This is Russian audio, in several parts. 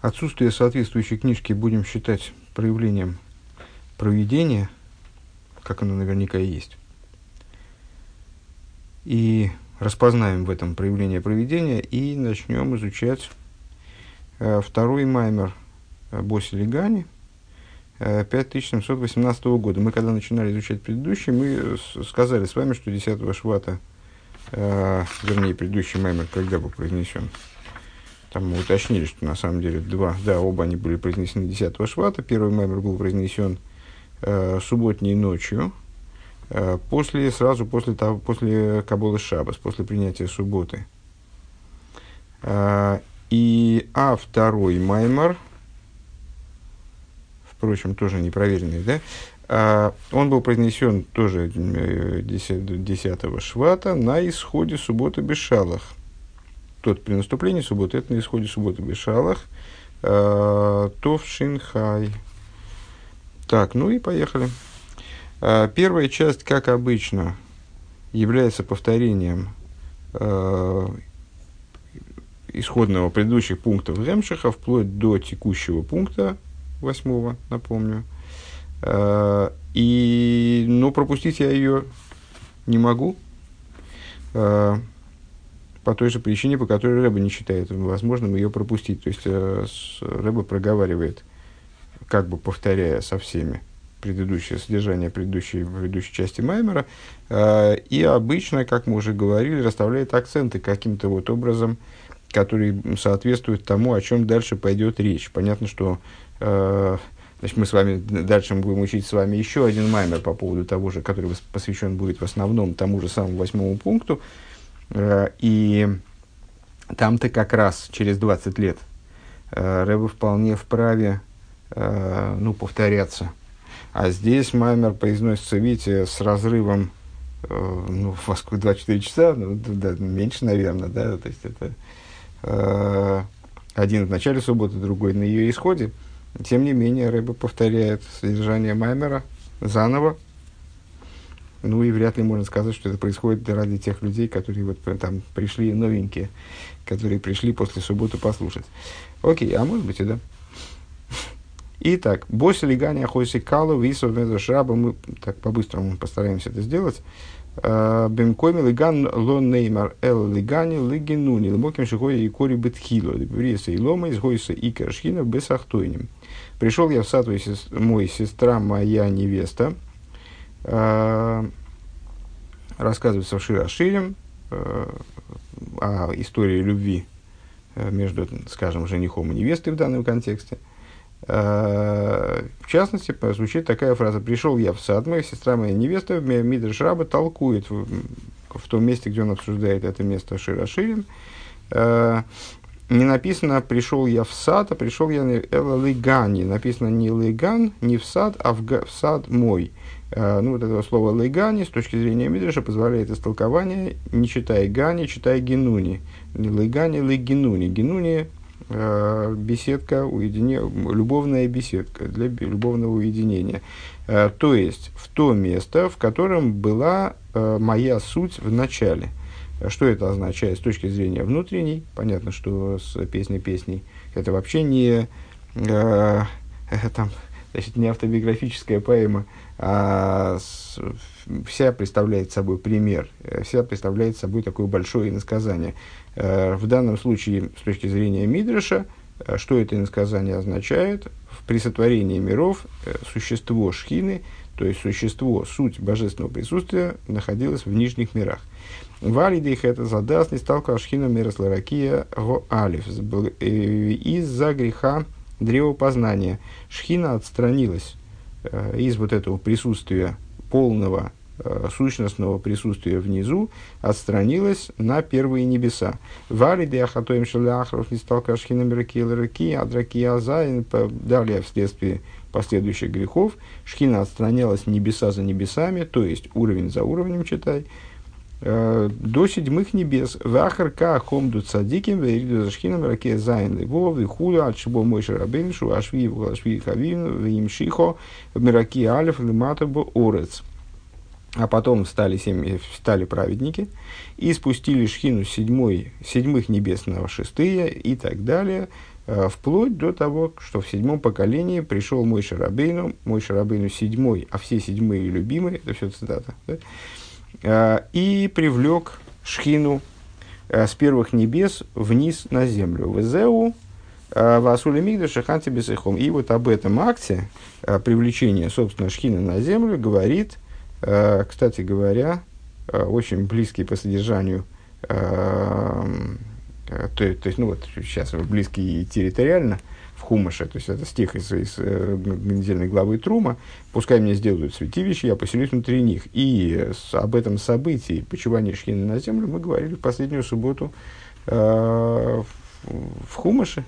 Отсутствие соответствующей книжки будем считать проявлением проведения, как оно наверняка и есть. И распознаем в этом проявление проведения и начнем изучать э, второй маймер э, Боси Легани э, 5718 года. Мы когда начинали изучать предыдущий, мы сказали с вами, что 10 швата, э, вернее, предыдущий маймер, когда был произнесен, там мы уточнили, что на самом деле два, да, оба они были произнесены 10 швата. Первый маймер был произнесен э, субботней ночью, Э, после, сразу после, того, после Кабола Шабас, после принятия субботы. Э, и, а второй Маймар, впрочем, тоже непроверенный, да, э, он был произнесен тоже 10, 10 швата на исходе субботы Бешалах. Тот при наступлении субботы, это на исходе субботы Бешалах. Тов Шинхай. Так, ну и поехали. А, первая часть, как обычно, является повторением э, исходного предыдущих пунктов Ремшиха вплоть до текущего пункта, восьмого, напомню. Э, и, но пропустить я ее не могу, э, по той же причине, по которой Рэба не считает возможным ее пропустить. То есть э, Рэба проговаривает, как бы повторяя со всеми предыдущее содержание предыдущей, предыдущей части Маймера, э, и обычно, как мы уже говорили, расставляет акценты каким-то вот образом, который соответствует тому, о чем дальше пойдет речь. Понятно, что э, значит, мы с вами дальше мы будем учить с вами еще один Маймер по поводу того же, который посвящен будет в основном тому же самому восьмому пункту, и там-то как раз через 20 лет э, Рэбе вполне вправе э, ну, повторяться – а здесь Маймер произносится, видите, с разрывом, э, ну, во сколько, 24 часа, ну, да, меньше, наверное, да, то есть это э, один в начале субботы, другой на ее исходе. Тем не менее, Рэба повторяет содержание Маймера заново. Ну и вряд ли можно сказать, что это происходит ради тех людей, которые вот там пришли новенькие, которые пришли после субботы послушать. Окей, а может быть и да. Итак, Боси Лигани Ахойси Калу Висов Шраба, мы так по-быстрому постараемся это сделать. Э, Бемкоми Лиган Лон Неймар Эл Лигани Лигинуни Лмоким Шихоя и Кори Бетхило Бриеса и Лома из Гойса и Кершхина Бесахтойним. Пришел я в сад мой сестра, моя невеста, рассказывается в Широширем э, о истории любви между, скажем, женихом и невестой в данном контексте – Э, в частности, звучит такая фраза «Пришел я в сад, моя сестра, моя невеста, Мидрш Раба толкует в, в том месте, где он обсуждает это место Широширин. Э, не написано «пришел я в сад», а «пришел я Эла Лигани». Написано не Лиган, не в сад, а в, в сад мой. Э, ну, вот этого слова Лигани с точки зрения Мидриша позволяет истолкование не читая Гани, читая Генуни. Лигани, Лигенуни. Генуни Э, беседка, уедине, любовная беседка для любовного уединения. Э, то есть в то место, в котором была моя суть в начале. Что это означает с точки зрения внутренней? Понятно, что с песней песней это вообще не, э, там, значит, не автобиографическая поэма, а вся представляет собой пример, вся представляет собой такое большое иносказание. Э, в данном случае, с точки зрения Мидраша, э, что это иносказание означает? При сотворении миров э, существо шхины, то есть существо, суть божественного присутствия, находилось в нижних мирах. Валидих это задаст не сталка шхина миросларакия го алиф. Из-за греха древопознания шхина отстранилась из вот этого присутствия полного Э, сущностного присутствия внизу отстранилась на первые небеса. Вали диахатоим шаляхров не стал кашхином раки, адраки азайн. Далее, вследствие последующих грехов, шхина отстранялась небеса за небесами, то есть уровень за уровнем, читай, э, до седьмых небес. Вахарка хомду цадиким, вейриду за шхином раке зайн лево, вихуля, отшибо мой шарабиншу, ашви, ашви хавин, вимшихо, мираки алиф, лиматабо орец. А потом стали, семь, стали праведники и спустили шхину седьмой, седьмых небес на шестые и так далее. вплоть до того, что в седьмом поколении пришел мой Шарабейну, мой Шарабейну седьмой, а все седьмые любимые, это все цитата, да? И привлек Шхину с первых небес вниз на землю. Везеу Васули Мигда Шаханти Бесехом. И вот об этом акте привлечения, собственно, Шхины на землю говорит, кстати говоря, очень близкий по содержанию Э, то, то есть, ну вот сейчас близкий территориально, в Хумаше, то есть это стих из, из э, недельной главы Трума, пускай мне сделают святилище, я поселюсь внутри них. И об этом событии почивания Шхины на землю мы говорили в последнюю субботу э, в, Хумаше.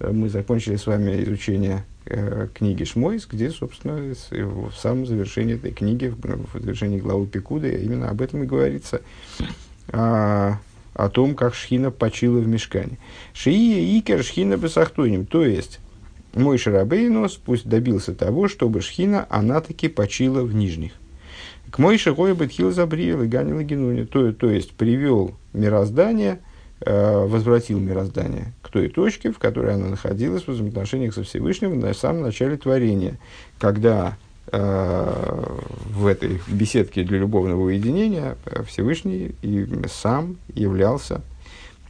Мы закончили с вами изучение э, книги Шмойс, где, собственно, в самом завершении этой книги, в, в завершении главы Пикуда, именно об этом и говорится. А, о том, как Шхина почила в мешкане. Шиия икер Шхина бесахтоним, то есть мой Шарабейнос пусть добился того, чтобы Шхина, она таки почила в нижних. К мой Шихой Бетхил Забриел и Ганил Генуни, то, то есть привел мироздание, э, возвратил мироздание к той точке, в которой она находилась в взаимоотношениях со Всевышним на самом начале творения, когда в этой беседке для любовного уединения Всевышний и сам являлся,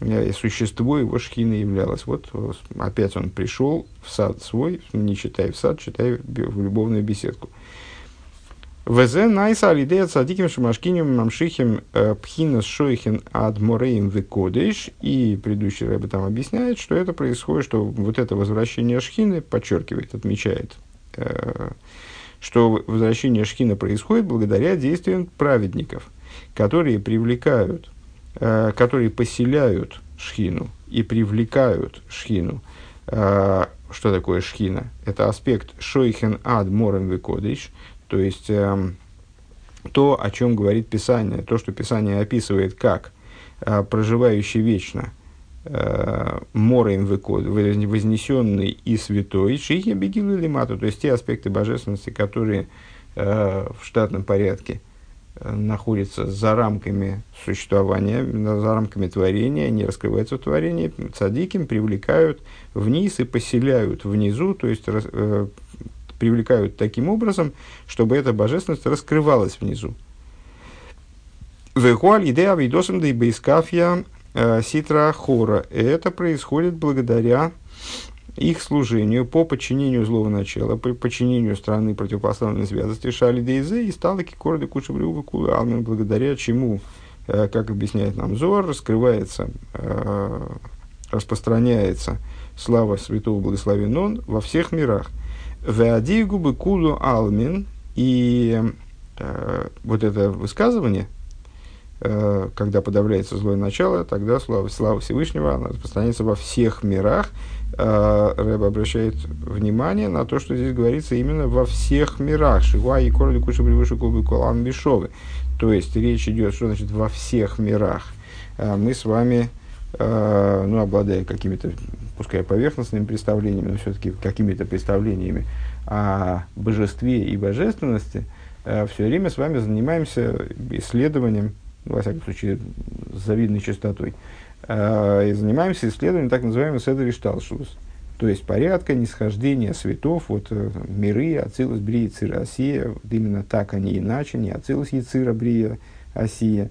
э, и существо его шхины являлось. Вот опять он пришел в сад свой, не читая в сад, читая в любовную беседку. ВЗ найса алидея цадиким шамашкинем мамшихим э, пхинас шойхин ад мореем векодеш. И предыдущий рэб там объясняет, что это происходит, что вот это возвращение шхины подчеркивает, отмечает, что возвращение Шхина происходит благодаря действиям праведников, которые привлекают, э, которые поселяют Шхину и привлекают Шхину. Э, что такое Шхина? Это аспект Шойхен ад морем векодиш, то есть э, то, о чем говорит Писание, то, что Писание описывает как э, проживающий вечно – морем вознесенный и святой, шихи бегилу лимату, то есть те аспекты божественности, которые э, в штатном порядке э, находятся за рамками существования, за рамками творения, не раскрываются в творении, цадиким привлекают вниз и поселяют внизу, то есть рас, э, привлекают таким образом, чтобы эта божественность раскрывалась внизу. Вехуаль идея видосом да и ситра хора. Это происходит благодаря их служению по подчинению злого начала, по подчинению страны противопоставленной связности Шали Дейзе и стала Кикорды Кушабрюга Кулы Алмен, благодаря чему, э, как объясняет нам Зор, раскрывается, э, распространяется слава святого благословен во всех мирах. Веадигубы Кулу Алмен и вот это высказывание – Э, когда подавляется злое начало, тогда слава, слава Всевышнего, она распространяется во всех мирах. Э, Рэб обращает внимание на то, что здесь говорится именно во всех мирах. Шива и короли куши превыше кубы колан бешовы. То есть речь идет, что значит во всех мирах. Э, мы с вами, ну, обладая какими-то, пускай поверхностными представлениями, но все-таки какими-то представлениями о божестве и божественности, все время с вами занимаемся исследованием во всяком случае, с завидной частотой, э, и занимаемся исследованием так называемого Седри Шталшус, то есть порядка нисхождения светов, вот э, миры, Ацилус, Брия, Цира, Осия, вот именно так, а не иначе, не Ацилус, Яцира, Брия, Осия,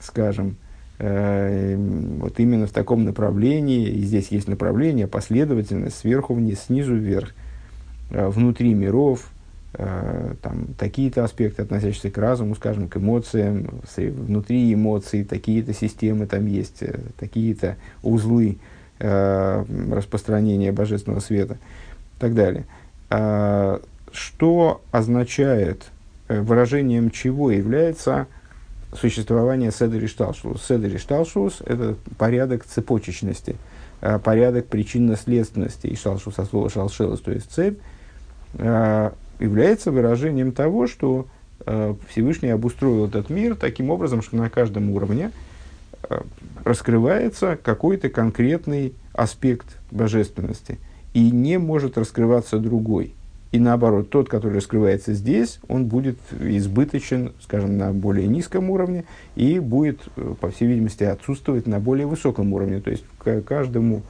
скажем, э, вот именно в таком направлении, и здесь есть направление, последовательность, сверху вниз, снизу вверх, э, внутри миров, там, такие-то аспекты, относящиеся к разуму, скажем, к эмоциям, внутри эмоций такие-то системы там есть, э, такие-то узлы э, распространения божественного света и так далее. Э, что означает, э, выражением чего является существование Седери Шталшус? Седери Шталшус – это порядок цепочечности, э, порядок причинно-следственности, и Шталшус от слова Шалшелос, то есть цепь, является выражением того, что э, Всевышний обустроил этот мир таким образом, что на каждом уровне э, раскрывается какой-то конкретный аспект божественности, и не может раскрываться другой. И наоборот, тот, который раскрывается здесь, он будет избыточен, скажем, на более низком уровне и будет, э, по всей видимости, отсутствовать на более высоком уровне. То есть, к каждому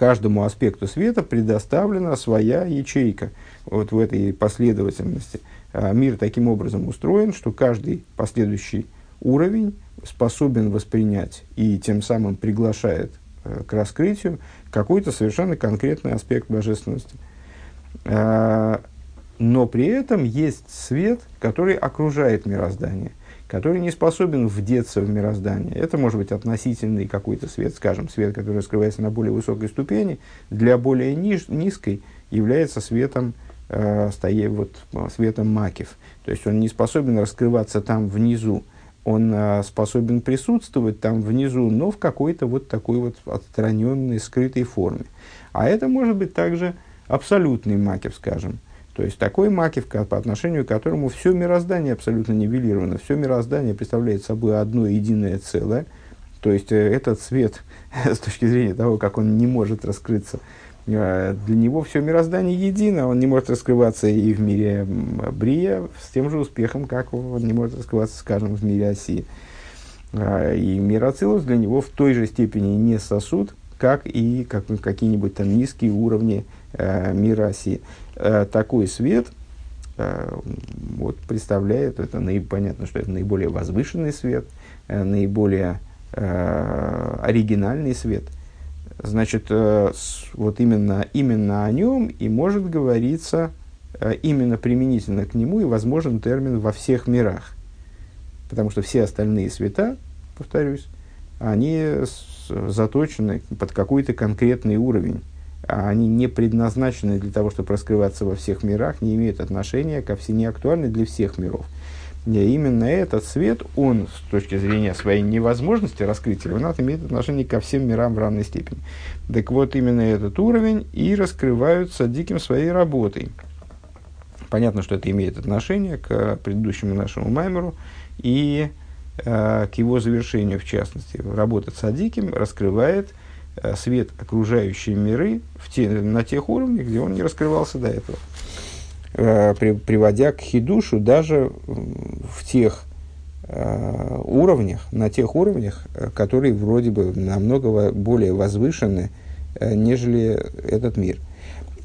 каждому аспекту света предоставлена своя ячейка вот в этой последовательности. Мир таким образом устроен, что каждый последующий уровень способен воспринять и тем самым приглашает к раскрытию какой-то совершенно конкретный аспект божественности. Но при этом есть свет, который окружает мироздание который не способен вдеться в мироздание. Это может быть относительный какой-то свет, скажем, свет, который раскрывается на более высокой ступени, для более ниж, низкой является светом, э, стое, вот, светом макив. То есть он не способен раскрываться там внизу, он э, способен присутствовать там внизу, но в какой-то вот такой вот отстраненной, скрытой форме. А это может быть также абсолютный макив, скажем, то есть такой макив, по отношению к которому все мироздание абсолютно нивелировано, все мироздание представляет собой одно единое целое. То есть э, этот свет, с точки зрения того, как он не может раскрыться, э, для него все мироздание едино, он не может раскрываться и в мире Брия с тем же успехом, как он не может раскрываться, скажем, в мире Осии. А, и мир Ацилус для него в той же степени не сосуд, как и как, какие-нибудь там низкие уровни э, мира Осии. Э, такой свет э, вот, представляет, это наиб, понятно, что это наиболее возвышенный свет, э, наиболее оригинальный свет. Значит, вот именно, именно о нем и может говориться именно применительно к нему и возможен термин во всех мирах. Потому что все остальные света, повторюсь, они заточены под какой-то конкретный уровень они не предназначены для того, чтобы раскрываться во всех мирах, не имеют отношения ко всем, не актуальны для всех миров. И именно этот свет, он с точки зрения своей невозможности раскрытия, он имеет отношение ко всем мирам в равной степени. Так вот, именно этот уровень и раскрываются диким своей работой. Понятно, что это имеет отношение к предыдущему нашему маймеру и э, к его завершению, в частности. Работа садиким раскрывает Э, свет окружающие миры в те, на тех уровнях, где он не раскрывался до этого, э, при, приводя к хидушу даже в тех э, уровнях, на тех уровнях, которые вроде бы намного более возвышены, нежели этот мир –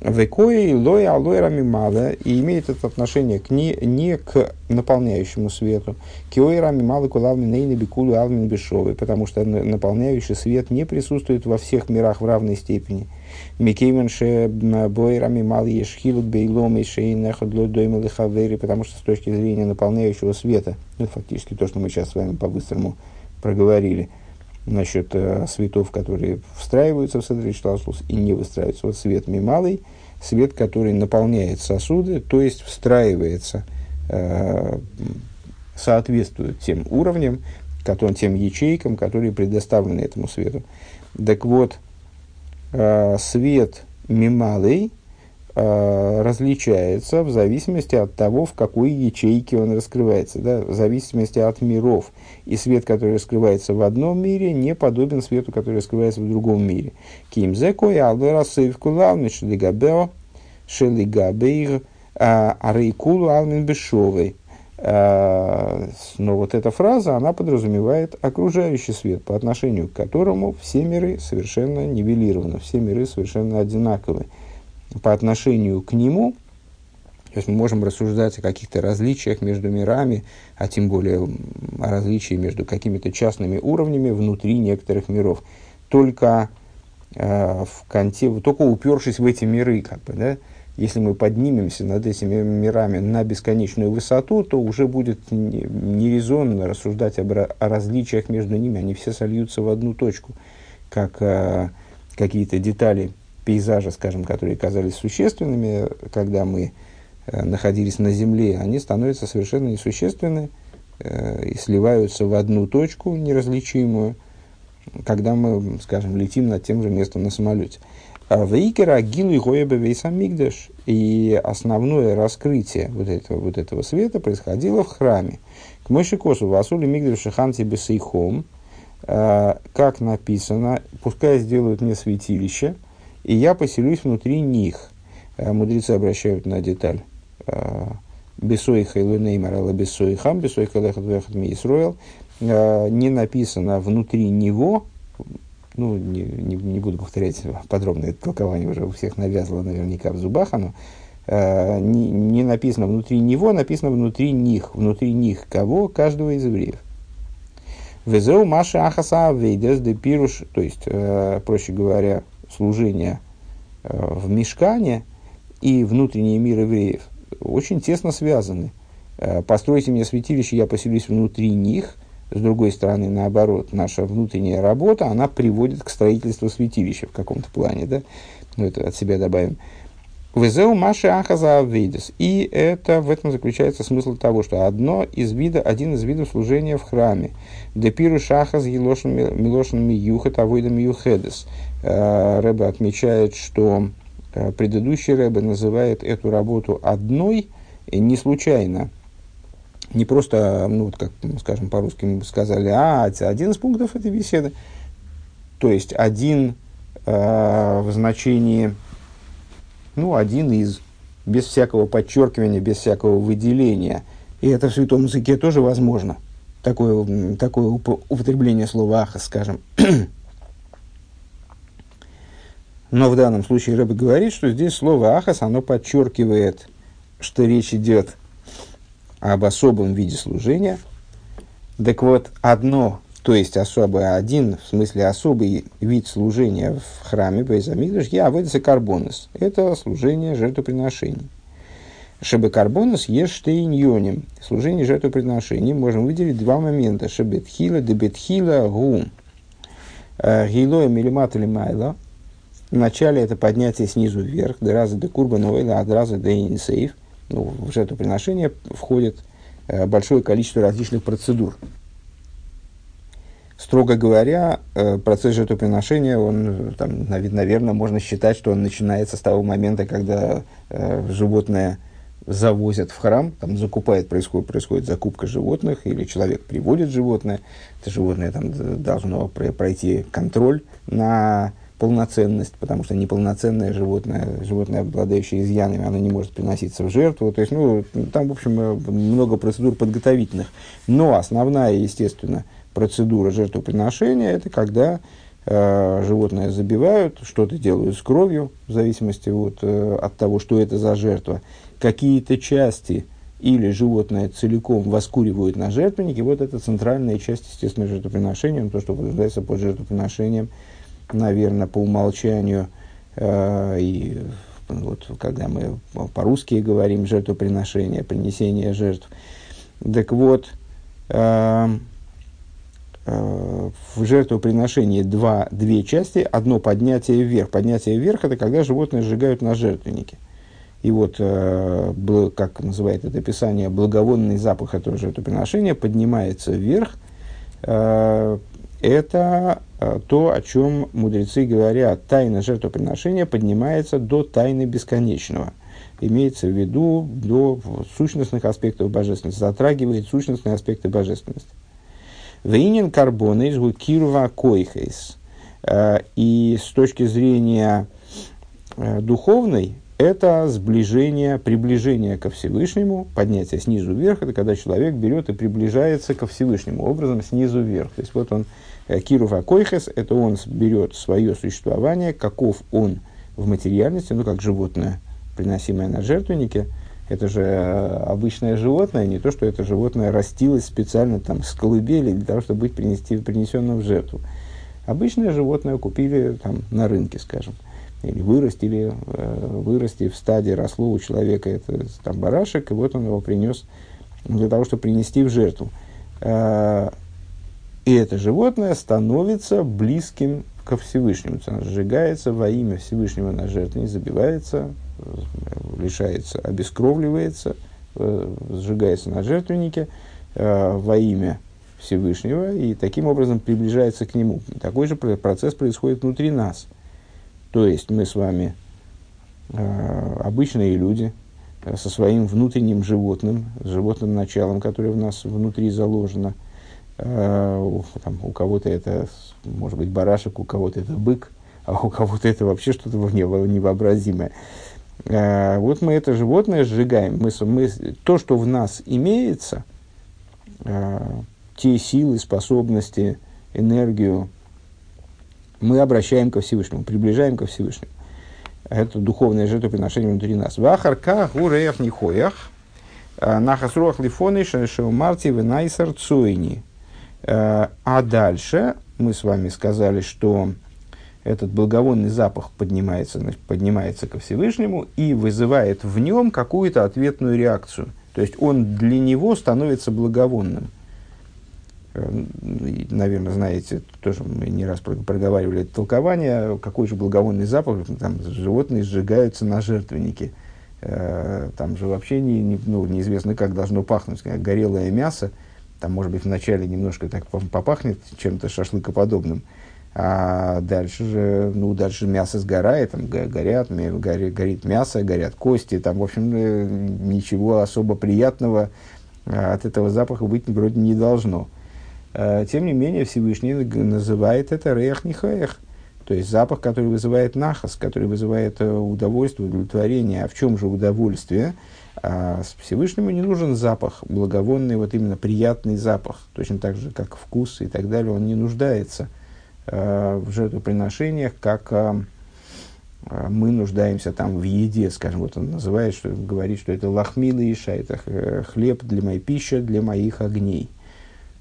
Векои лоя алойрами мало и имеет это отношение к не, не к наполняющему свету. Киойрами мало кулавми нейны бикулу алмин бешовы, потому что наполняющий свет не присутствует во всех мирах в равной степени. Микейменше бойрами мало ешхилут бейлом и шейнехот доймал хавери, потому что с точки зрения наполняющего света, это фактически то, что мы сейчас с вами по-быстрому проговорили – насчет э, светов, которые встраиваются в Седрич Шласлус и не выстраиваются. Вот свет мималый, свет, который наполняет сосуды, то есть встраивается, э, соответствует тем уровням, которым, тем ячейкам, которые предоставлены этому свету. Так вот, э, свет мималый – различается в зависимости от того, в какой ячейке он раскрывается, да, в зависимости от миров. И свет, который раскрывается в одном мире, не подобен свету, который раскрывается в другом мире. Ким зеко и алдерасыв кулавны шлигабео шелигабейр арейкулу алмин бешовый. Э, но вот эта фраза, она подразумевает окружающий свет, по отношению к которому все миры совершенно нивелированы, все миры совершенно одинаковы по отношению к нему, то есть мы можем рассуждать о каких-то различиях между мирами, а тем более о различии между какими-то частными уровнями внутри некоторых миров. Только, э, в конте, только упершись в эти миры, как бы, да, если мы поднимемся над этими мирами на бесконечную высоту, то уже будет нерезонно рассуждать об, о различиях между ними. Они все сольются в одну точку, как э, какие-то детали пейзажа, скажем, которые казались существенными, когда мы э, находились на Земле, они становятся совершенно несущественны э, и сливаются в одну точку неразличимую, когда мы, скажем, летим над тем же местом на самолете. А Вейкера Гилу и Гоеба Вейсамигдаш. И основное раскрытие вот этого, вот этого света происходило в храме. К Мойшикосу Васули Мигдаш Шиханти Бесейхом, э, как написано, пускай сделают мне святилище, и я поселюсь внутри них. Э, мудрецы обращают на деталь. Э, Бесойха или Неймар, Бесойхам, Бесойха Лехат Вехат Миисроил. Э, не написано внутри него, ну, не, не, не буду повторять подробное толкование, уже у всех навязало наверняка в зубах оно, не, не написано внутри него, написано внутри них, внутри них кого? Каждого из евреев. Везеу Маша Ахаса Вейдес де Пируш, то есть, проще говоря, служение э, в мешкане и внутренний мир евреев очень тесно связаны. Э, Постройте мне святилище, я поселюсь внутри них. С другой стороны, наоборот, наша внутренняя работа, она приводит к строительству святилища в каком-то плане, да? Ну, это от себя добавим. Везеу Маши Ахаза Авейдес. И это, в этом заключается смысл того, что одно из вида, один из видов служения в храме. Депиру Шахаз Милошин Миюха Тавойда Миюхедес. Э, Рэбе отмечает, что э, предыдущий Рэбе называет эту работу одной, и не случайно. Не просто, ну, вот как, скажем, по-русски мы бы сказали, а, один из пунктов этой беседы. То есть, один э, в значении ну, один из, без всякого подчеркивания, без всякого выделения. И это в святом языке тоже возможно. Такое, такое употребление слова «ахас», скажем. Но в данном случае Рэбе говорит, что здесь слово «ахас», оно подчеркивает, что речь идет об особом виде служения. Так вот, одно то есть особый один, в смысле особый вид служения в храме Байзамидыш, я выдался карбонус. Это служение жертвоприношений. Шебе карбонус ешь штейньоним. Служение жертвоприношений можем выделить два момента. Шебетхила, дебетхила, гу. Э, Гилоя милимат или майла. Вначале это поднятие снизу вверх, до раза до курба новейла, от раза до инсейв. Ну, в жертвоприношение входит э, большое количество различных процедур. Строго говоря, э, процесс жертвоприношения, он, там, наверное, можно считать, что он начинается с того момента, когда э, животное завозят в храм, там закупает, происходит, происходит закупка животных, или человек приводит животное, это животное там должно пройти контроль на полноценность, потому что неполноценное животное, животное, обладающее изъянами, оно не может приноситься в жертву. То есть, ну, там, в общем, э, много процедур подготовительных. Но основная, естественно, процедура жертвоприношения – это когда э, животное забивают, что-то делают с кровью, в зависимости от, э, от того, что это за жертва. Какие-то части или животное целиком воскуривают на жертвеннике, вот это центральная часть, естественно, жертвоприношения, то, что подразумевается под жертвоприношением, наверное, по умолчанию, э, и вот, когда мы по-русски говорим жертвоприношение, принесение жертв. Так вот, Э, в жертвоприношении два, две части. Одно поднятие вверх. Поднятие вверх – это когда животное сжигают на жертвеннике. И вот, э, как называет это описание, благовонный запах этого жертвоприношения поднимается вверх. Э, это то, о чем мудрецы говорят. Тайна жертвоприношения поднимается до тайны бесконечного. Имеется в виду до сущностных аспектов божественности, затрагивает сущностные аспекты божественности. Вейнин карбона из кирва койхейс. Э, и с точки зрения э, духовной, это сближение, приближение ко Всевышнему, поднятие снизу вверх, это когда человек берет и приближается ко Всевышнему образом снизу вверх. То есть вот он, э, Кирув Акойхес, это он берет свое существование, каков он в материальности, ну как животное, приносимое на жертвеннике, это же э, обычное животное, не то, что это животное растилось специально там с колыбели для того, чтобы быть принести, принесенным в жертву. Обычное животное купили там на рынке, скажем, или вырастили, э, вырасти в стадии росло у человека это там барашек, и вот он его принес для того, чтобы принести в жертву. Э, и это животное становится близким ко Всевышнему. Оно сжигается во имя Всевышнего на жертве, забивается, лишается, обескровливается, э, сжигается на жертвеннике э, во имя Всевышнего и таким образом приближается к нему. Такой же процесс происходит внутри нас. То есть мы с вами э, обычные люди со своим внутренним животным, животным началом, которое в нас внутри заложено. У, там, у кого-то это, может быть, барашек, у кого-то это бык, а у кого-то это вообще что-то невообразимое. Э, вот мы это животное сжигаем. Мы, мы, то, что в нас имеется, э, те силы, способности, энергию, мы обращаем ко Всевышнему, приближаем ко Всевышнему. Это духовное жертвоприношение внутри нас. Вахарка гуреях нихоях, нахасруах лифоны шеумарти венайсар цуйни. А дальше мы с вами сказали, что этот благовонный запах поднимается, поднимается ко Всевышнему и вызывает в нем какую-то ответную реакцию. То есть он для него становится благовонным. Э, наверное, знаете, тоже мы не раз проговаривали это толкование, какой же благовонный запах, там животные сжигаются на жертвеннике. Э, там же вообще не, не, ну, неизвестно, как должно пахнуть, как горелое мясо. Там, может быть, вначале немножко так попахнет чем-то шашлыкоподобным. А дальше же, ну, дальше мясо сгорает, там горят, горит, горит мясо, горят кости, там, в общем, э, ничего особо приятного от этого запаха быть вроде не должно. Э, тем не менее, Всевышний называет это рех нихаех, то есть запах, который вызывает нахас, который вызывает э, удовольствие, удовлетворение. А в чем же удовольствие? А Всевышнему не нужен запах, благовонный, вот именно приятный запах, точно так же, как вкус и так далее, он не нуждается э, в жертвоприношениях, как э, э мы нуждаемся там в еде, скажем, вот он называет, что говорит, что это лахмилы иша, это хлеб для моей пищи, для моих огней.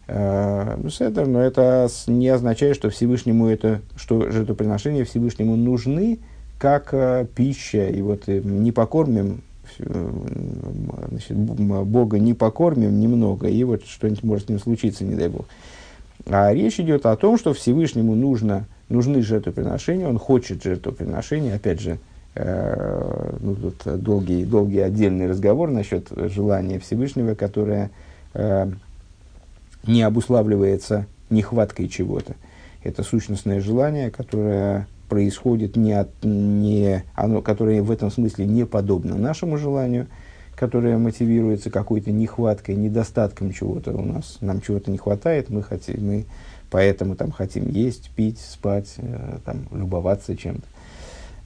Э, ну, но это не означает, что Всевышнему это, что жертвоприношения Всевышнему нужны как э, пища. И вот э, не покормим, значит, Бога не покормим немного, и вот что-нибудь может с ним случиться, не дай Бог. А речь идет о том, что Всевышнему нужно, нужны жертвоприношения, он хочет жертвоприношения. Опять же, э, ну, тут долгий, долгий отдельный разговор насчет желания Всевышнего, которое э, не обуславливается нехваткой чего-то. Это сущностное желание, которое происходит не от, не, оно, которое в этом смысле не подобно нашему желанию, которое мотивируется какой-то нехваткой, недостатком чего-то у нас. Нам чего-то не хватает, мы, хотим, мы поэтому там хотим есть, пить, спать, э, там, любоваться чем-то.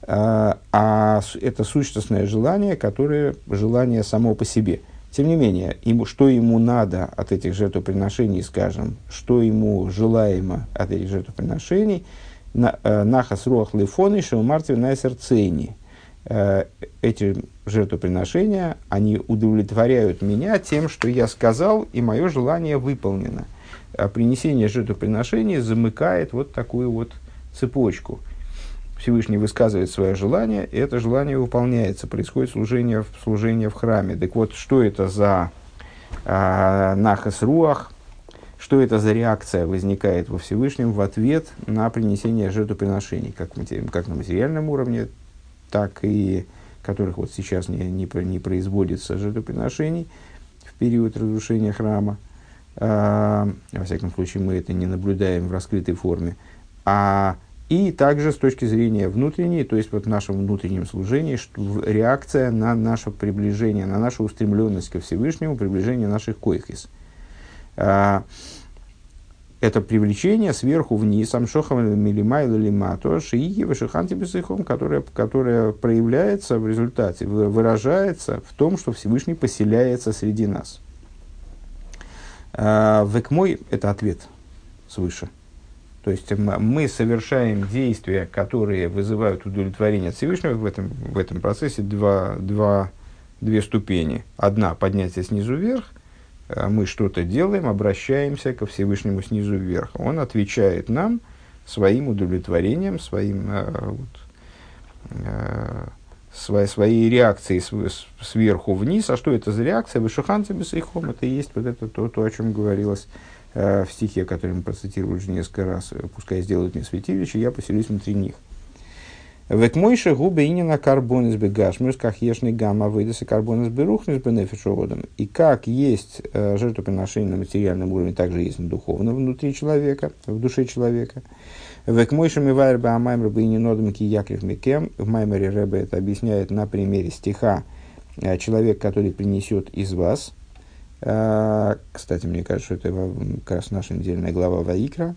А, а это сущностное желание, которое желание само по себе – тем не менее, ему, что ему надо от этих жертвоприношений, скажем, что ему желаемо от этих жертвоприношений, нахас руах лифоны шеумартви на сердцейни. Э, эти жертвоприношения, они удовлетворяют меня тем, что я сказал, и мое желание выполнено. А принесение жертвоприношений замыкает вот такую вот цепочку – Всевышний высказывает свое желание, и это желание выполняется, происходит служение, служение в храме. Так вот, что это за э, нахас руах, что это за реакция возникает во Всевышнем в ответ на принесение жертвоприношений, как, как на материальном уровне, так и которых вот сейчас не, не, не производится жертвоприношений в период разрушения храма. Э, во всяком случае, мы это не наблюдаем в раскрытой форме. А и также с точки зрения внутренней, то есть вот в нашем внутреннем служении, что, реакция на наше приближение, на нашу устремленность ко Всевышнему, приближение наших койхис. А, это привлечение сверху вниз, амшохам милимай лимато, шиики вышиханти бесыхом, которое, которое проявляется в результате, выражается в том, что Всевышний поселяется среди нас. А, Векмой – это ответ свыше – то есть мы совершаем действия, которые вызывают удовлетворение от Всевышнего. В этом, в этом процессе два, два, две ступени. Одна – поднятие снизу вверх. А мы что-то делаем, обращаемся ко Всевышнему снизу вверх. Он отвечает нам своим удовлетворением, своим э, вот, э, своей, своей реакцией сверху вниз. А что это за реакция? Вышуханцы бесейхом. Это и есть вот это то, то, о чем говорилось Э, в стихе, который мы процитировали уже несколько раз, пускай сделают мне святилище, я поселюсь внутри них. Век мойше губы и не на карбон из бегашмюс, как ешный гамма выйдется карбон из берухнес бенефишоводом. И как есть э, жертвоприношение на материальном уровне, также есть на духовном внутри человека, в душе человека. Век мойше мивайр бы амаймр бы и не нодом ки яклив микем. В маймере Рэбе это объясняет на примере стиха э, «Человек, который принесет из вас», а, кстати, мне кажется, что это как раз наша недельная глава Ваикра.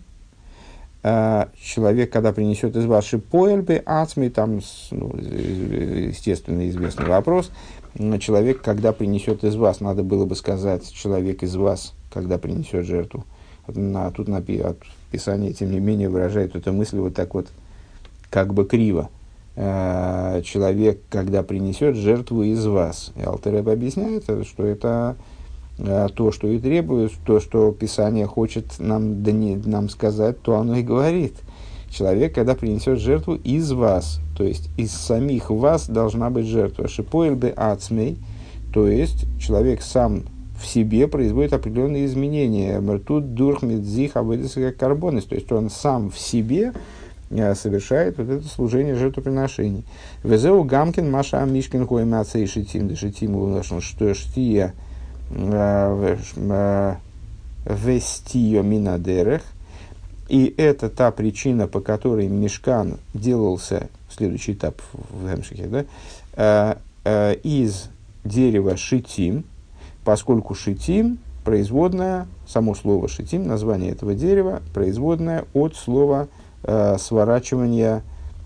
А, человек, когда принесет из вашей поэльбы, ацми, там, ну, естественно, известный вопрос. Человек, когда принесет из вас, надо было бы сказать, человек из вас, когда принесет жертву. на, тут напи, от Писания, тем не менее, выражает эту мысль вот так вот, как бы криво. Э, человек, когда принесет жертву из вас. И Алтереб объясняет, что это э, то, что и требует, то, что Писание хочет нам, да не, нам сказать, то оно и говорит. Человек, когда принесет жертву из вас, то есть из самих вас должна быть жертва. Шипоэль бе ацмей, то есть человек сам в себе производит определенные изменения. Мертут дурхмит зих как карбонность, то есть он сам в себе Э, совершает вот это служение жертвоприношений. Везеу Гамкин Маша Мишкин Хуэмаца и Шитим, да Шитим что Штия э, э, Вестио Минадерех. И это та причина, по которой Мешкан делался, следующий этап в Гемшихе, да, из дерева шитим, поскольку шитим производная, само слово шитим, название этого дерева, производная от слова э, сворачивания,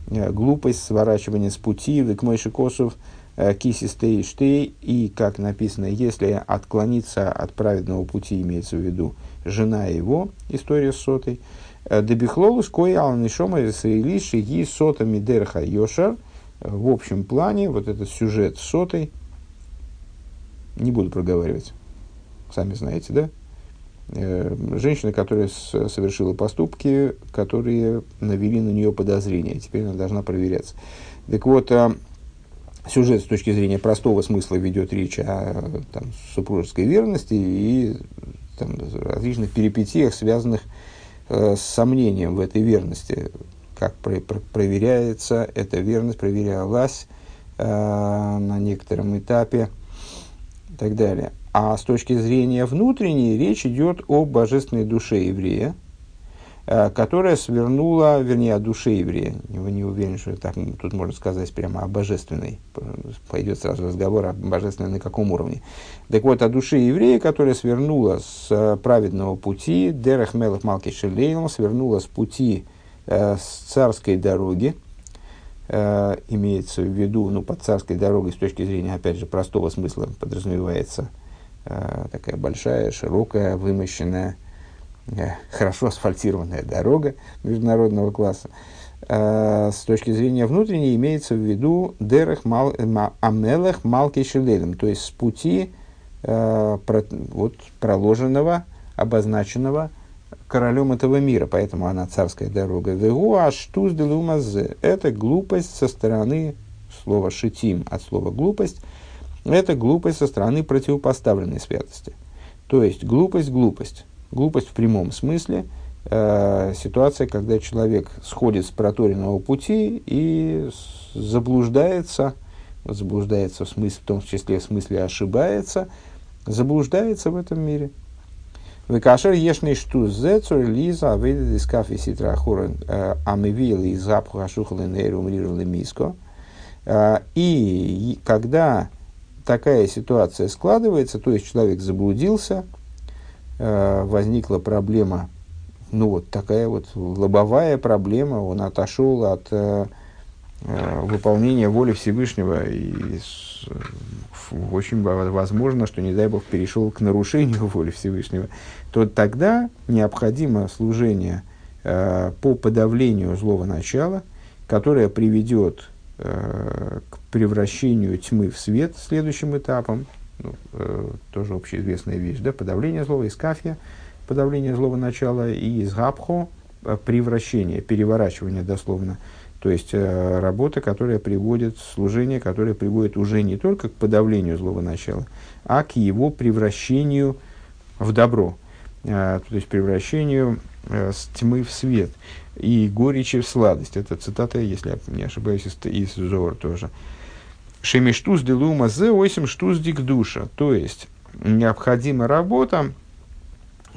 э, глупость сворачивания с пути, к мойши косов, э, киси стей штей, и, как написано, если отклониться от праведного пути, имеется в виду жена его, история с сотой, э, Дебихлолус кой алнишома исраили шиги сота мидерха йошар. Э, в общем плане, вот этот сюжет сотой, не буду проговаривать, сами знаете, да? Э, женщина, которая совершила поступки, которые навели на нее подозрения. Теперь она должна проверяться. Так вот, э, сюжет с точки зрения простого смысла ведет речь о там, супружеской верности и там, различных перипетиях, связанных э, с сомнением в этой верности. Как про- про- проверяется эта верность, проверялась э, на некотором этапе и так далее. А с точки зрения внутренней речь идет о божественной душе еврея, которая свернула, вернее, о душе еврея. Вы не уверен, что так, тут можно сказать прямо о божественной. Пойдет сразу разговор о божественной на каком уровне. Так вот, о душе еврея, которая свернула с э, праведного пути, Дерех Мелах Малки Шелейлом, свернула с пути э, с царской дороги, имеется в виду, ну, под царской дорогой с точки зрения, опять же, простого смысла подразумевается – Э, такая большая, широкая, вымощенная, э, хорошо асфальтированная дорога международного класса. Э, с точки зрения внутренней имеется в виду дерех мал, амелех малки шелелем, то есть с пути вот, проложенного, обозначенного королем этого мира, поэтому она царская дорога. Это глупость со стороны слова шитим от слова глупость – это глупость со стороны противопоставленной святости. То есть глупость, глупость. Глупость в прямом смысле. Э, ситуация, когда человек сходит с проторенного пути и заблуждается, заблуждается в, смысле, в том числе в смысле ошибается, заблуждается в этом мире. Векашер ешный шту зецур лиза авейда дискафи ситра ахурен э, амивил и запху ашухал и миско. Э, и когда такая ситуация складывается, то есть человек заблудился, возникла проблема, ну вот такая вот лобовая проблема, он отошел от э, э, выполнения воли Всевышнего и очень возможно, что, не дай Бог, перешел к нарушению воли Всевышнего, то тогда необходимо служение э, по подавлению злого начала, которое приведет Э, к превращению тьмы в свет следующим этапом, ну, э, тоже общеизвестная вещь, да, подавление злого из кафия, подавление злого начала, и из габхо, э, превращение, переворачивание дословно, то есть э, работа, которая приводит, служение, которое приводит уже не только к подавлению злого начала, а к его превращению в добро, э, то есть превращению э, с тьмы в свет и горечи в сладость. Это цитата, если я не ошибаюсь, из, из Зор тоже. Шемиштуз делума зе осим штуз дик душа. То есть, необходима работа,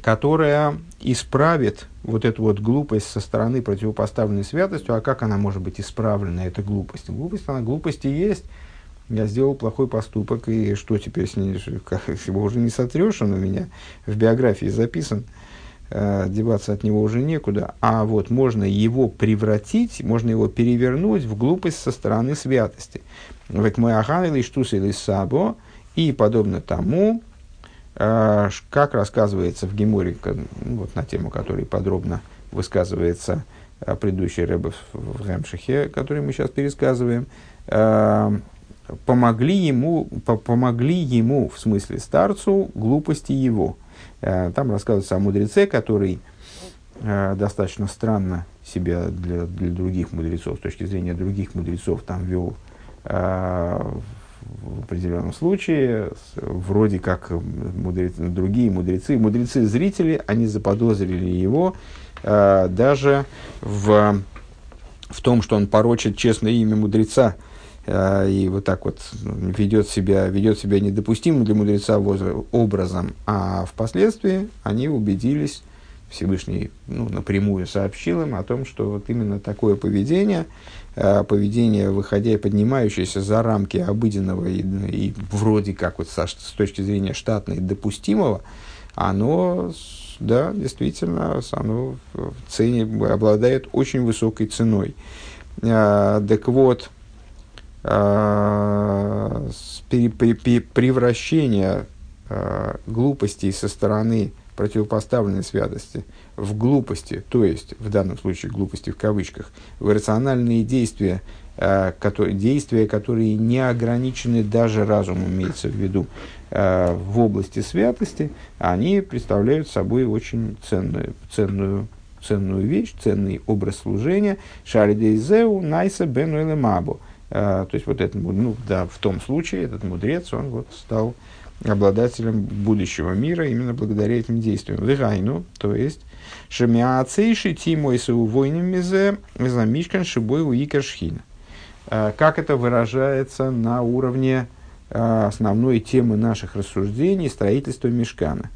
которая исправит вот эту вот глупость со стороны противопоставленной святостью. А как она может быть исправлена, эта глупость? Глупость, она глупость и есть. Я сделал плохой поступок, и что теперь с ней? Как, его уже не сотрешь, он у меня в биографии записан. Э, деваться от него уже некуда, а вот можно его превратить, можно его перевернуть в глупость со стороны святости. Век мой или штус или сабо, и подобно тому, Э, как рассказывается в Геморе, ну, вот на тему которой подробно высказывается э, предыдущий Рэбе в Гемшихе, который мы сейчас пересказываем, э, помогли ему, помогли ему, в смысле старцу, глупости его. Там рассказывается о мудреце, который достаточно странно себя для, для других мудрецов, с точки зрения других мудрецов, там вел в определенном случае, вроде как мудрец, другие мудрецы, мудрецы-зрители, они заподозрили его э, даже в, в том, что он порочит честное имя мудреца, э, и вот так вот ведет себя, ведет себя недопустимым для мудреца образом, а впоследствии они убедились, Всевышний ну, напрямую сообщил им о том, что вот именно такое поведение – Э, поведение, выходя и поднимающееся за рамки обыденного и, и вроде как вот со, с точки зрения штатной допустимого, оно, да, действительно, оно в цене обладает очень высокой ценой. А, так вот, а, превращение глупостей со стороны противопоставленной святости в глупости, то есть в данном случае глупости в кавычках, в рациональные действия, э, которые, действия, которые не ограничены даже разумом, имеется в виду, э, в области святости, они представляют собой очень ценную, ценную, ценную вещь, ценный образ служения. Шаридейзеу найса бен мабу. Э, то есть вот это, ну, да, в том случае этот мудрец, он вот стал обладателем будущего мира именно благодаря этим действиям. Легайну, то есть, шемиацейши тимойсы у войнем мизе, замишкан шибой у икершхина. Э, как это выражается на уровне э, основной темы наших рассуждений строительства мешкана?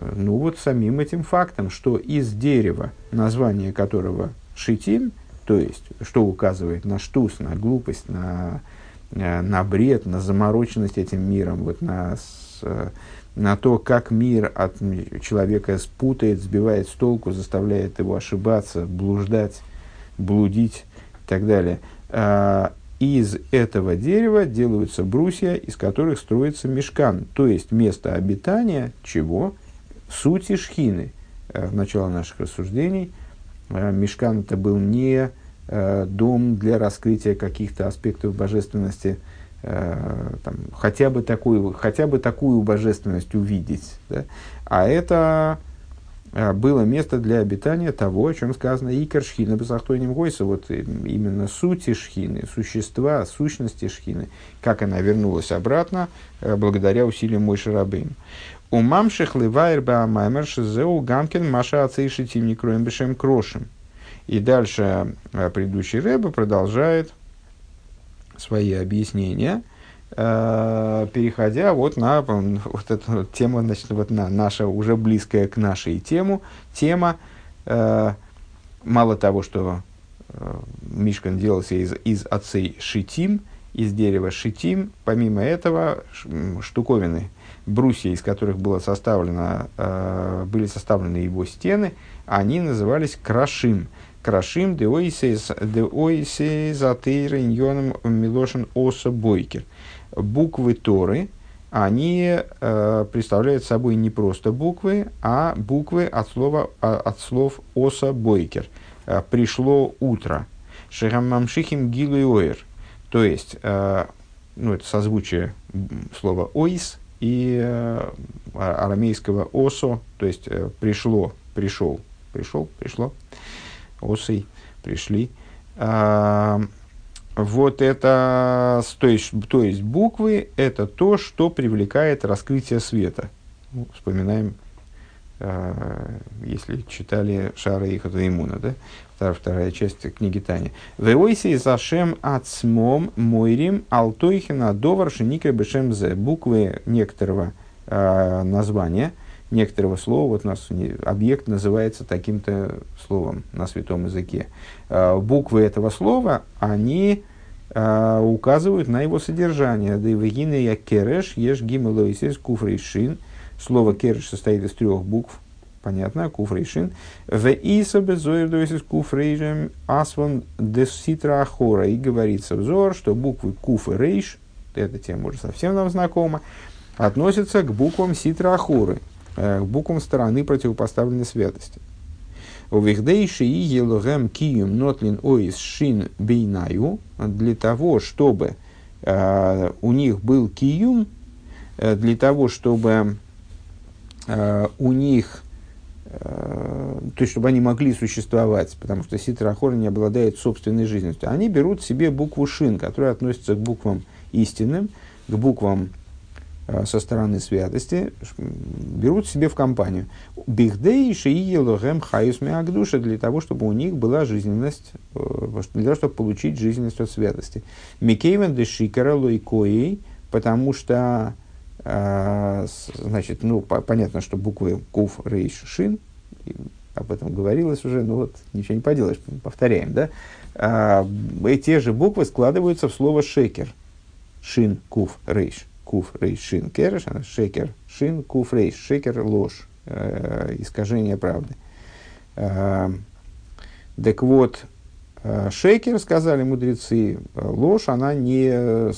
Ну вот самим этим фактом, что из дерева, название которого шитим, то есть, что указывает на штус, на глупость, на на бред, на замороченность этим миром, вот на, э, на то, как мир от человека спутает, сбивает с толку, заставляет его ошибаться, блуждать, блудить и так далее. А, из этого дерева делаются брусья, из которых строится мешкан, то есть место обитания чего? Сути шхины. Э, в начало наших рассуждений мешкан это был не Э, дом для раскрытия каких-то аспектов божественности, э, там, хотя, бы такую, хотя бы такую божественность увидеть. Да? А это э, было место для обитания того, о чем сказано Икар Шхина Басахтойним Гойса, вот именно сути Шхины, существа, сущности Шхины, как она вернулась обратно благодаря усилиям Мой Шарабейн. У мамших ливайр баамаймер шизеу гамкин маша ацейши тимни кроем бешем крошем. И дальше э, предыдущий Рэбе продолжает свои объяснения, э, переходя вот на вот эту тему, значит, вот на наша уже близкая к нашей тему, тема, э, мало того, что Мишкан делался из, из отцей шитим, из дерева шитим, помимо этого штуковины, брусья, из которых было составлено, были составлены его стены, они назывались крашим – крашим де ойсе затейр иньоном милошин оса бойкер. Буквы Торы, они э, представляют собой не просто буквы, а буквы от, слова, а, от слов оса бойкер. Э, пришло утро. Шехамамшихим гилуэр. То есть, э, ну, это созвучие слова ойс и э, арамейского осо, то есть э, пришло, пришел, пришел, пришло. Осой пришли. А, вот это, то есть, то есть буквы, это то, что привлекает раскрытие света. Ну, вспоминаем, а, если читали Шара и Хатаимуна, да? Вторая, вторая часть книги Тани. Веойси зашем ацмом мойрим алтойхина довар шеникре бешем зе. Буквы некоторого а, названия – некоторого слова, вот у нас объект называется таким-то словом на святом языке. А, буквы этого слова, они а, указывают на его содержание. Да и вегина я кереш, еш гимелоисес куфрейшин. Слово кереш состоит из трех букв, понятно, куфрейшин. В иса безоирдоисес куфрейшин асван деситра ахора. И говорится взор, что буквы куф и эта тема уже совсем нам знакома, относится к буквам ситра ахуры, к буквам стороны противопоставленной святости. У Вихдейши и Елогем Киюм Нотлин Оис Шин Бейнаю для того, чтобы э, у них был Киюм, э, для того, чтобы э, у них то есть, чтобы они могли существовать, потому что ситра ахора не обладает собственной жизненностью. Они берут себе букву шин, которая относится к буквам истинным, к буквам Э, со стороны святости берут себе в компанию. Бихдей шиилогем хаюсми агдуша для того, чтобы у них была жизненность, э, для того, чтобы получить жизненность от святости. Микейвен де шикара лойкоей, потому что э, значит, ну, понятно, что буквы куф, рейш, шин, об этом говорилось уже, но вот ничего не поделаешь, повторяем, да? Эти же буквы складываются в слово шекер. Шин, куф, рейш куф рейш шин кереш, шекер шин куф рейш, шекер ложь, э, искажение правды. Э, так вот, э, шекер, сказали мудрецы, ложь, она не,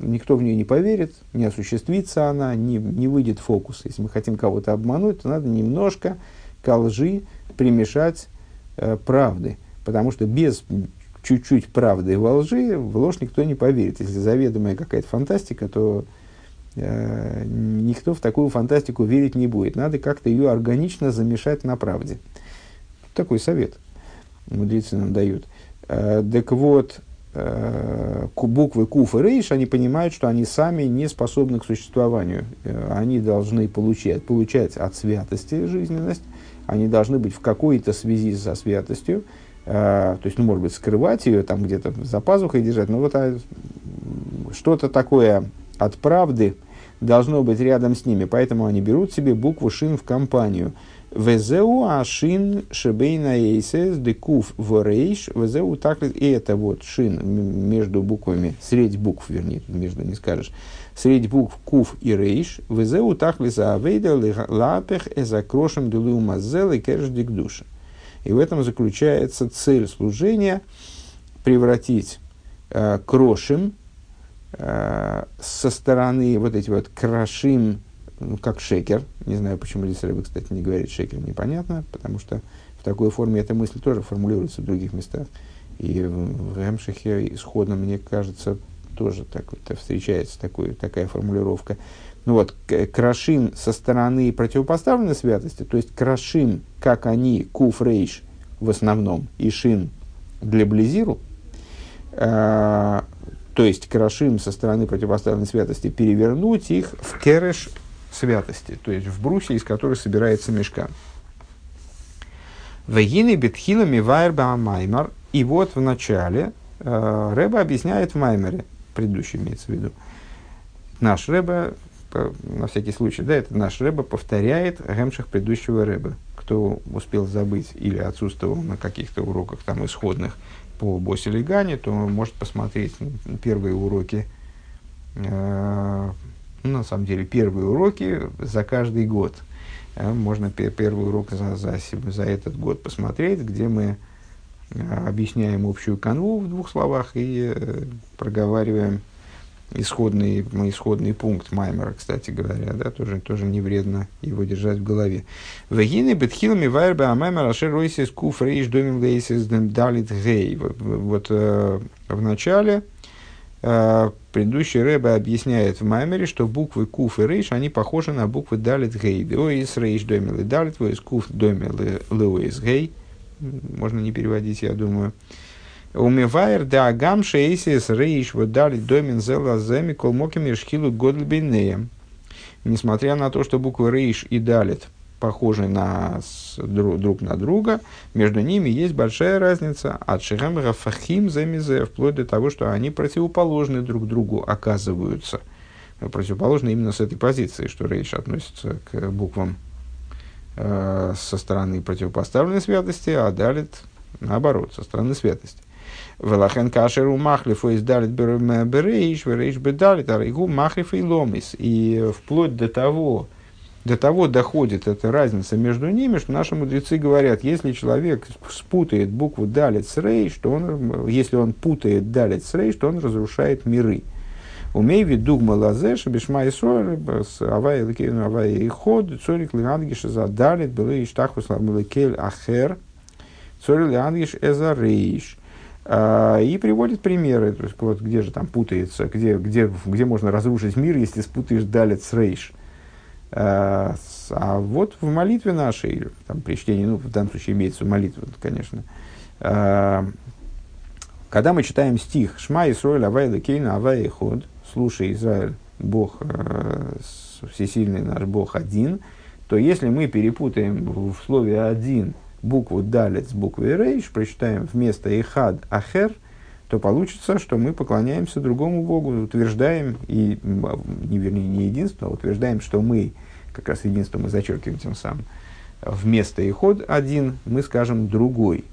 никто в нее не поверит, не осуществится она, не, не выйдет фокус. Если мы хотим кого-то обмануть, то надо немножко ко лжи примешать э, правды. Потому что без чуть-чуть правды во лжи в ложь никто не поверит. Если заведомая какая-то фантастика, то Э, никто в такую фантастику верить не будет. Надо как-то ее органично замешать на правде. Такой совет мудрецы нам дают. Э, так вот, э, буквы Куф и Рейш, они понимают, что они сами не способны к существованию. Они должны получать, получать от святости жизненность, они должны быть в какой-то связи со святостью, то есть, ну, может быть, скрывать ее, там где-то за пазухой держать, но вот а, что-то такое от правды должно быть рядом с ними. Поэтому они берут себе букву шин в компанию. Везеу ашин шебейна эйсес декуф ворейш. Везеу так и это вот шин между буквами, средь букв, вернее, между не скажешь, средь букв куф и рейш. Везеу так ли за авейда лапех эзакрошем дулу мазел и керш дикдуша. И в этом заключается цель служения превратить э, крошим, Э, со стороны вот эти вот крашим, ну, как шекер, не знаю, почему здесь Рэбе, кстати, не говорит шекер, непонятно, потому что в такой форме эта мысль тоже формулируется в других местах. И в Ремшихе исходно, мне кажется, тоже так вот встречается такой, такая формулировка. Ну вот, крашим со стороны противопоставленной святости, то есть крашим, как они, куф рейш в основном, и шин для близиру, э, то есть крашим со стороны противопоставленной святости, перевернуть их в кереш святости, то есть в брусья, из которых собирается мешкан. Вегины бетхилами вайрба маймар. И вот в начале э, Рэба объясняет в маймере, предыдущий имеется в виду, наш Рэба, на всякий случай, да, это наш Рэба повторяет гемших предыдущего Рэба. Кто успел забыть или отсутствовал на каких-то уроках там исходных, по Босе Легане, то может посмотреть первые уроки, э, ну, на самом деле первые уроки за каждый год. Э, можно первый урок за, за, за этот год посмотреть, где мы э, объясняем общую канву в двух словах и э, проговариваем исходный, исходный пункт Маймера, кстати говоря, да, тоже, тоже не вредно его держать в голове. Вегины бетхилами вайрбе а Маймер ашер ройсис куф рейш домим лейсис далит гей. Вот э, в начале э, предыдущий Рэбе объясняет в Маймере, что буквы куф и рейш, они похожи на буквы далит гей. Оис рейш домил и далит, оис куф домил леоис гей. Можно не переводить, я думаю. Умивайр да агам шейсис рейш выдали домин зела земи колмоким ешхилу годлбинеем. Несмотря на то, что буквы рейш и далит похожи на, друг, друг на друга, между ними есть большая разница от шихам рафахим замизе, вплоть до того, что они противоположны друг другу оказываются. Противоположны именно с этой позиции, что рейш относится к буквам э, со стороны противопоставленной святости, а далит наоборот, со стороны святости. Велахен кашеру махлифу из далит берейш, берейш бедалит, а рейгу махлиф и ломис. И вплоть до того, до того доходит эта разница между ними, что наши мудрецы говорят, если человек спутает букву далит с рейш, что он, если он путает далит с рейш, то он разрушает миры. Умей вид дугма лазе, шабишма и сор, авай лекейну авай и ход, цорик лигангиш задалит, было иштахус ламлекель ахер, цорик лигангиш эзарейш. И приводит примеры, то есть вот где же там путается, где, где, где можно разрушить мир, если спутаешь далит с рейш. А, а вот в молитве нашей, там, при чтении, ну, в данном случае имеется молитва, конечно, а, когда мы читаем стих «Шма Исроэль Авай Лекейна Авай Ход», «Слушай, Израиль, Бог, э, всесильный наш Бог один», то если мы перепутаем в слове «один» букву «далец» с буквой «рейш», прочитаем вместо «ихад» «ахер», то получится, что мы поклоняемся другому Богу, утверждаем, и, не, вернее, не единство, а утверждаем, что мы, как раз единство мы зачеркиваем тем самым, вместо «иход» один мы скажем «другой»,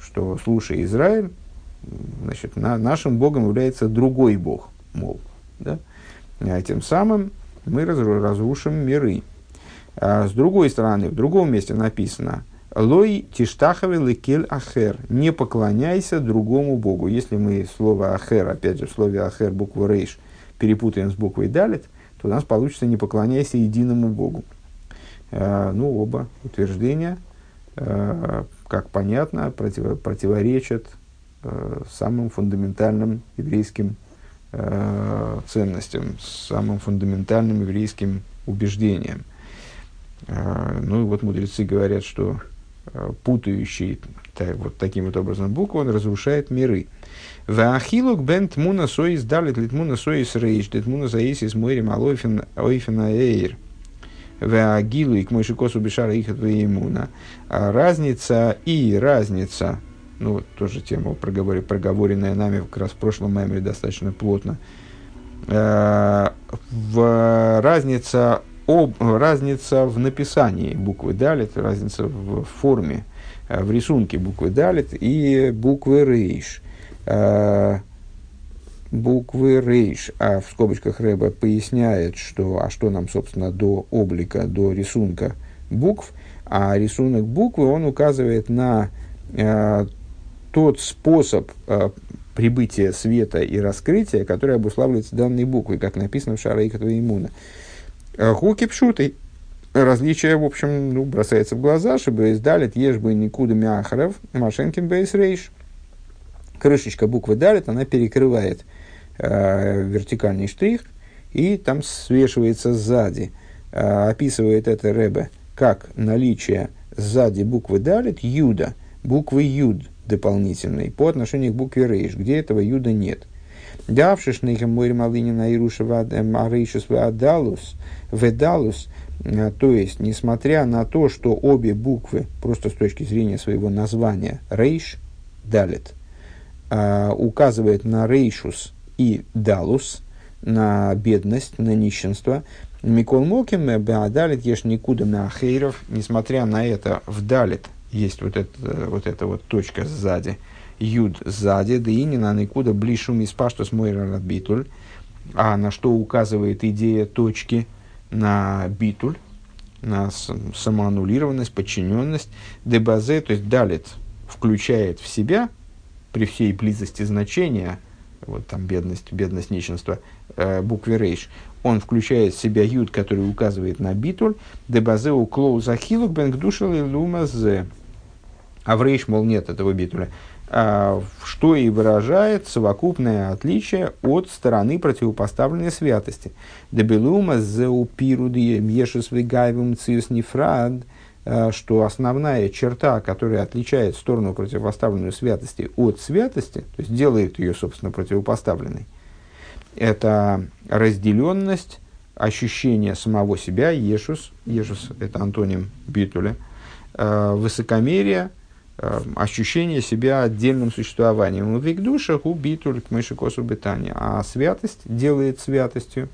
что «слушай, Израиль, значит, на, нашим Богом является другой Бог, мол. Да? А тем самым мы разрушим миры. А с другой стороны, в другом месте написано «Лой тиштахаве лекель ахер» – «Не поклоняйся другому Богу». Если мы слово «ахер», опять же, в слове «ахер» букву «рейш» перепутаем с буквой «далит», то у нас получится «Не поклоняйся единому Богу». А, ну, оба утверждения, а, как понятно, против, противоречат Э, самым фундаментальным еврейским э, ценностям, самым фундаментальным еврейским убеждением. Э, ну и вот мудрецы говорят, что путающий так, вот таким вот образом букву, он разрушает миры. Ваахилук бен тмуна соис далит литмуна соис рейш, литмуна заисис мойрим алофин ойфина эйр. Ваагилу и к мойшикосу бешара их Разница и разница ну вот тоже тема проговор, проговоренная нами как раз в прошлом меморе достаточно плотно, э, в, разница, об, разница в написании буквы далит, разница в форме, э, в рисунке буквы далит и буквы рейш. Э, буквы рейш, а в скобочках Рэба поясняет, что, а что нам, собственно, до облика, до рисунка букв, а рисунок буквы, он указывает на э, тот способ э, прибытия света и раскрытия, который обуславливается данной буквой, как написано в Шарайкату Имуна. Хуки пшуты. Различие, в общем, ну, бросается в глаза, чтобы издалит ешбы никуда мяхаров, машенкин бейс рейш. Крышечка буквы далит, она перекрывает э, вертикальный штрих, и там свешивается сзади. Э, описывает это Ребе как наличие сзади буквы далит юда, буквы юд – дополнительный по отношению к букве Рейш, где этого юда нет. Давшиш нейхем мойрим алинина ируша арейшус адалус, ведалус, э, то есть, несмотря на то, что обе буквы, просто с точки зрения своего названия, рейш, далит, э, указывает на рейшус и далус, на бедность, на нищенство, Микол Моким, Беадалит, Еш Никуда Меахейров, несмотря на это, вдалит есть вот, это, вот эта вот точка сзади, юд сзади, да и не на никуда блишу миспа, что с мой битуль, а на что указывает идея точки на битуль, на самоаннулированность, подчиненность, дебазе, то есть далит включает в себя при всей близости значения, вот там бедность, бедность, нищенство, э, буквы рейш, он включает в себя юд, который указывает на битуль, дебазе у клоуза хилук бенгдушал и лумазе. А в рейш, мол, нет этого битуля. А, что и выражает совокупное отличие от стороны противопоставленной святости. Дебелума нефрад, а, что основная черта, которая отличает сторону противопоставленной святости от святости, то есть делает ее, собственно, противопоставленной, это разделенность, ощущение самого себя, ешус, ешус это антоним битуля, а, высокомерие – ощущение себя отдельным существованием. В душа убитуль к мышекосу бытания. А святость делает святостью,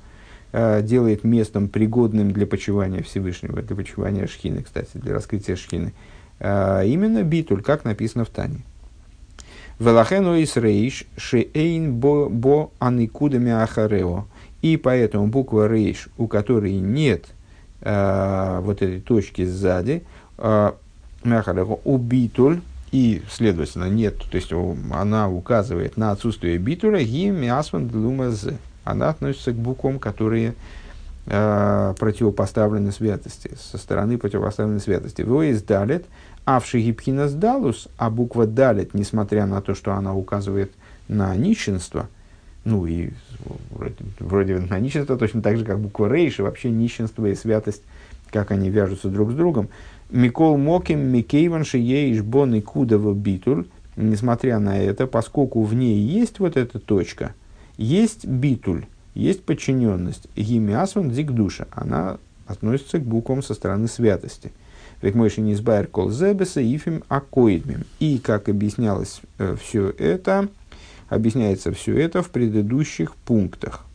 э, делает местом пригодным для почивания Всевышнего, для почивания шхины, кстати, для раскрытия шхины. Э, именно битуль, как написано в Тане. Велахену из рейш шеэйн бо, бо аникудами ахарео. И поэтому буква рейш, у которой нет э, вот этой точки сзади, э, Мяхалеху убитуль, и, следовательно, нет, то есть она указывает на отсутствие битуля, ги мясван длумаз. она относится к буквам, которые э, противопоставлены святости, со стороны противопоставленной святости. Воис далит, авши гипхинас далус, а буква далит, несмотря на то, что она указывает на нищенство, ну и вроде, вроде на нищенство точно так же, как буква рейши, вообще нищенство и святость, как они вяжутся друг с другом. Микол Моким, Микейван, Шиеиш, Бон и Кудова Битуль, несмотря на это, поскольку в ней есть вот эта точка, есть битуль, есть подчиненность. Гимиасван душа, она относится к буквам со стороны святости. Век мой не избайр кол зебеса ифим акоидмим. И, как объяснялось э, все это, объясняется все это в предыдущих пунктах.